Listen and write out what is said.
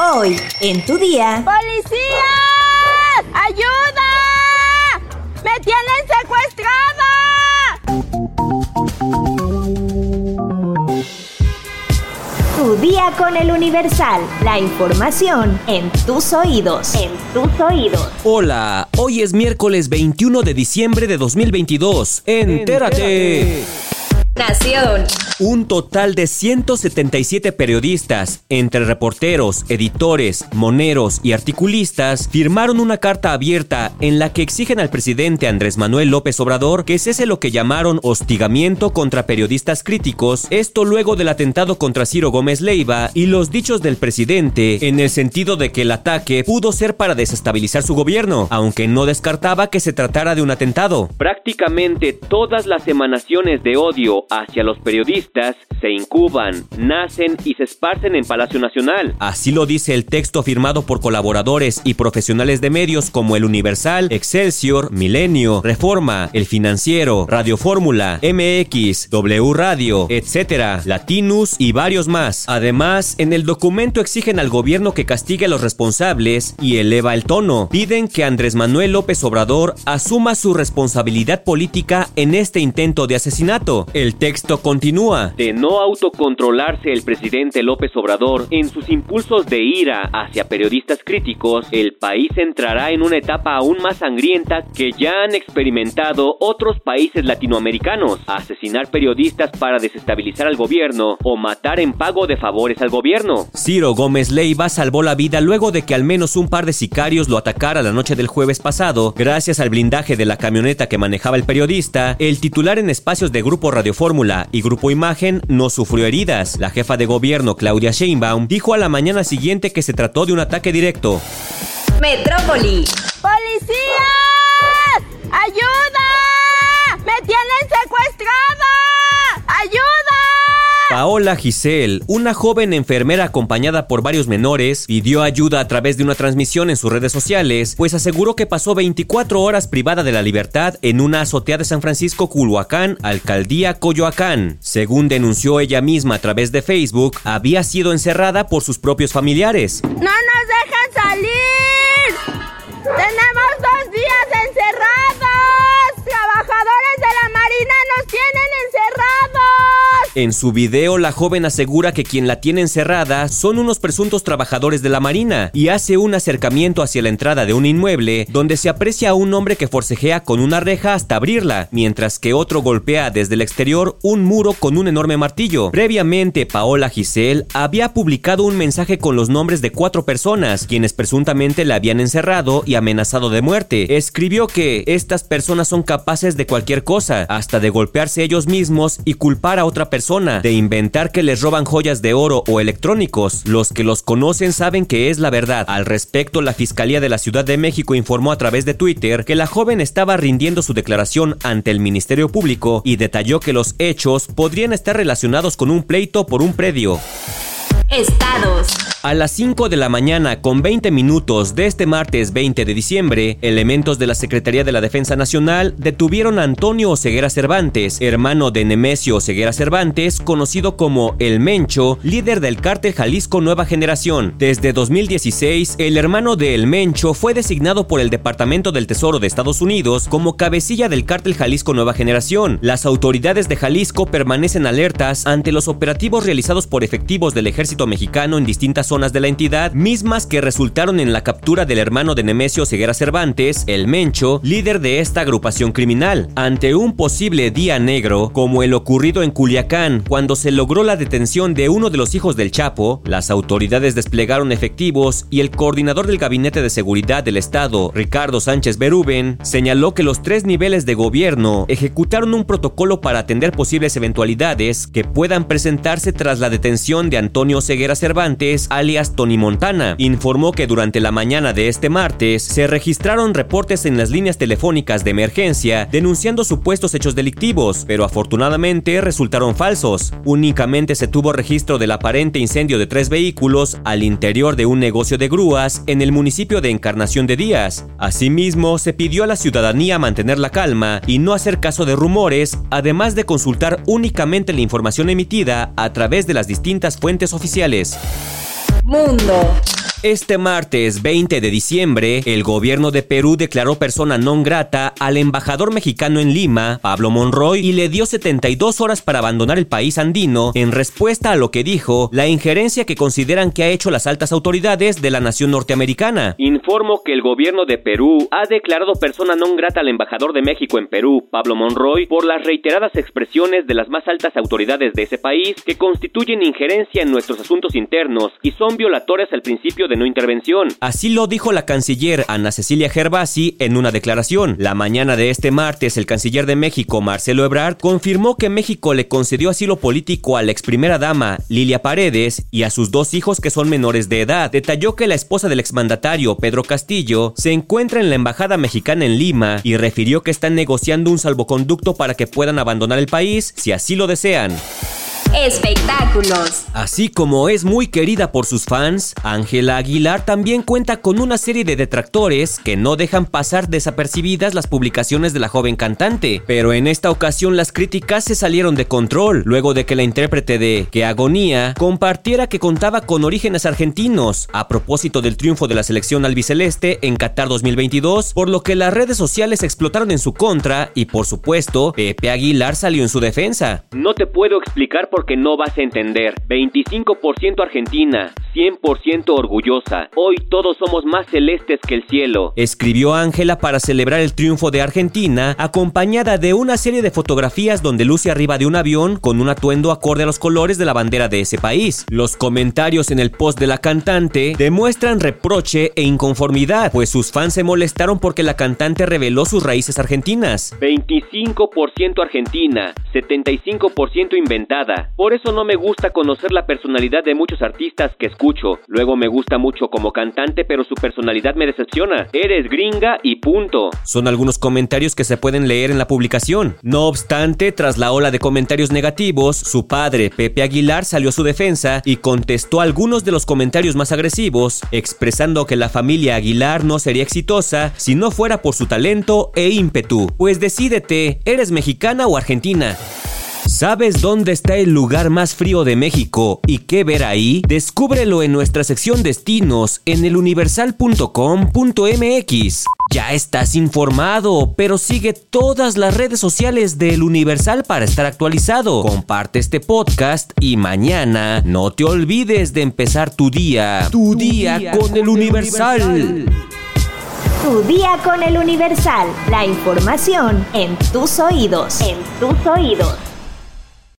Hoy, en tu día. ¡Policía! ¡Ayuda! ¡Me tienen secuestrada! Tu día con el Universal. La información en tus oídos. En tus oídos. Hola, hoy es miércoles 21 de diciembre de 2022. Entérate. Nación. Un total de 177 periodistas, entre reporteros, editores, moneros y articulistas, firmaron una carta abierta en la que exigen al presidente Andrés Manuel López Obrador que cese lo que llamaron hostigamiento contra periodistas críticos, esto luego del atentado contra Ciro Gómez Leiva y los dichos del presidente en el sentido de que el ataque pudo ser para desestabilizar su gobierno, aunque no descartaba que se tratara de un atentado. Prácticamente todas las emanaciones de odio hacia los periodistas se incuban, nacen y se esparcen en Palacio Nacional. Así lo dice el texto firmado por colaboradores y profesionales de medios como El Universal, Excelsior, Milenio, Reforma, El Financiero, Radio Fórmula, MX, W Radio, etc., Latinus y varios más. Además, en el documento exigen al gobierno que castigue a los responsables y eleva el tono. Piden que Andrés Manuel López Obrador asuma su responsabilidad política en este intento de asesinato. El texto continúa. De no autocontrolarse el presidente López Obrador en sus impulsos de ira hacia periodistas críticos, el país entrará en una etapa aún más sangrienta que ya han experimentado otros países latinoamericanos, asesinar periodistas para desestabilizar al gobierno o matar en pago de favores al gobierno. Ciro Gómez Leiva salvó la vida luego de que al menos un par de sicarios lo atacara la noche del jueves pasado, gracias al blindaje de la camioneta que manejaba el periodista, el titular en espacios de Grupo Radio Fórmula y Grupo Imagen no sufrió heridas. La jefa de gobierno, Claudia Sheinbaum, dijo a la mañana siguiente que se trató de un ataque directo. Metrópoli. ¡Policía! ¡Ayuda! ¡Me tienen secuestrada! ¡Ayuda! Paola Giselle, una joven enfermera acompañada por varios menores, pidió ayuda a través de una transmisión en sus redes sociales, pues aseguró que pasó 24 horas privada de la libertad en una azotea de San Francisco, Culhuacán, alcaldía Coyoacán. Según denunció ella misma a través de Facebook, había sido encerrada por sus propios familiares. ¡No nos dejan salir! ¡Tenemos dos días encerrados! En su video, la joven asegura que quien la tiene encerrada son unos presuntos trabajadores de la Marina y hace un acercamiento hacia la entrada de un inmueble donde se aprecia a un hombre que forcejea con una reja hasta abrirla, mientras que otro golpea desde el exterior un muro con un enorme martillo. Previamente, Paola Giselle había publicado un mensaje con los nombres de cuatro personas, quienes presuntamente la habían encerrado y amenazado de muerte. Escribió que estas personas son capaces de cualquier cosa, hasta de golpearse ellos mismos y culpar a otra persona de inventar que les roban joyas de oro o electrónicos. Los que los conocen saben que es la verdad. Al respecto, la Fiscalía de la Ciudad de México informó a través de Twitter que la joven estaba rindiendo su declaración ante el Ministerio Público y detalló que los hechos podrían estar relacionados con un pleito por un predio. Estados. A las 5 de la mañana con 20 minutos de este martes 20 de diciembre, elementos de la Secretaría de la Defensa Nacional detuvieron a Antonio Oseguera Cervantes, hermano de Nemesio Oseguera Cervantes, conocido como El Mencho, líder del cártel Jalisco Nueva Generación. Desde 2016, el hermano de El Mencho fue designado por el Departamento del Tesoro de Estados Unidos como cabecilla del cártel Jalisco Nueva Generación. Las autoridades de Jalisco permanecen alertas ante los operativos realizados por efectivos del ejército mexicano en distintas zonas de la entidad, mismas que resultaron en la captura del hermano de Nemesio Ceguera Cervantes, el Mencho, líder de esta agrupación criminal, ante un posible día negro, como el ocurrido en Culiacán, cuando se logró la detención de uno de los hijos del Chapo, las autoridades desplegaron efectivos y el coordinador del Gabinete de Seguridad del Estado, Ricardo Sánchez Beruben, señaló que los tres niveles de gobierno ejecutaron un protocolo para atender posibles eventualidades que puedan presentarse tras la detención de Antonio Ceguera Cervantes, alias Tony Montana, informó que durante la mañana de este martes se registraron reportes en las líneas telefónicas de emergencia denunciando supuestos hechos delictivos, pero afortunadamente resultaron falsos. Únicamente se tuvo registro del aparente incendio de tres vehículos al interior de un negocio de grúas en el municipio de Encarnación de Díaz. Asimismo, se pidió a la ciudadanía mantener la calma y no hacer caso de rumores, además de consultar únicamente la información emitida a través de las distintas fuentes oficiales. Mundo. Este martes 20 de diciembre, el gobierno de Perú declaró persona non grata al embajador mexicano en Lima, Pablo Monroy, y le dio 72 horas para abandonar el país andino en respuesta a lo que dijo la injerencia que consideran que ha hecho las altas autoridades de la nación norteamericana. Informo que el gobierno de Perú ha declarado persona non grata al embajador de México en Perú, Pablo Monroy, por las reiteradas expresiones de las más altas autoridades de ese país que constituyen injerencia en nuestros asuntos internos y son violatorias al principio de no intervención. Así lo dijo la canciller Ana Cecilia Gervasi en una declaración. La mañana de este martes, el canciller de México, Marcelo Ebrard, confirmó que México le concedió asilo político a la ex primera dama, Lilia Paredes, y a sus dos hijos que son menores de edad. Detalló que la esposa del exmandatario, Pedro Castillo, se encuentra en la embajada mexicana en Lima y refirió que están negociando un salvoconducto para que puedan abandonar el país si así lo desean. Espectáculos. Así como es muy querida por sus fans, Ángela Aguilar también cuenta con una serie de detractores que no dejan pasar desapercibidas las publicaciones de la joven cantante. Pero en esta ocasión las críticas se salieron de control luego de que la intérprete de Que Agonía compartiera que contaba con orígenes argentinos a propósito del triunfo de la selección albiceleste en Qatar 2022, por lo que las redes sociales explotaron en su contra y por supuesto Pepe Aguilar salió en su defensa. No te puedo explicar por porque no vas a entender. 25% Argentina, 100% orgullosa. Hoy todos somos más celestes que el cielo. Escribió Ángela para celebrar el triunfo de Argentina, acompañada de una serie de fotografías donde luce arriba de un avión con un atuendo acorde a los colores de la bandera de ese país. Los comentarios en el post de la cantante demuestran reproche e inconformidad, pues sus fans se molestaron porque la cantante reveló sus raíces argentinas. 25% Argentina, 75% inventada. Por eso no me gusta conocer la personalidad de muchos artistas que escucho. Luego me gusta mucho como cantante, pero su personalidad me decepciona. Eres gringa y punto. Son algunos comentarios que se pueden leer en la publicación. No obstante, tras la ola de comentarios negativos, su padre, Pepe Aguilar, salió a su defensa y contestó algunos de los comentarios más agresivos, expresando que la familia Aguilar no sería exitosa si no fuera por su talento e ímpetu. Pues decídete, ¿eres mexicana o argentina? ¿Sabes dónde está el lugar más frío de México y qué ver ahí? Descúbrelo en nuestra sección destinos en eluniversal.com.mx. Ya estás informado, pero sigue todas las redes sociales de El Universal para estar actualizado. Comparte este podcast y mañana no te olvides de empezar tu día. Tu, día, con, El Universal. Tu día con El Universal. La información en tus oídos. En tus oídos.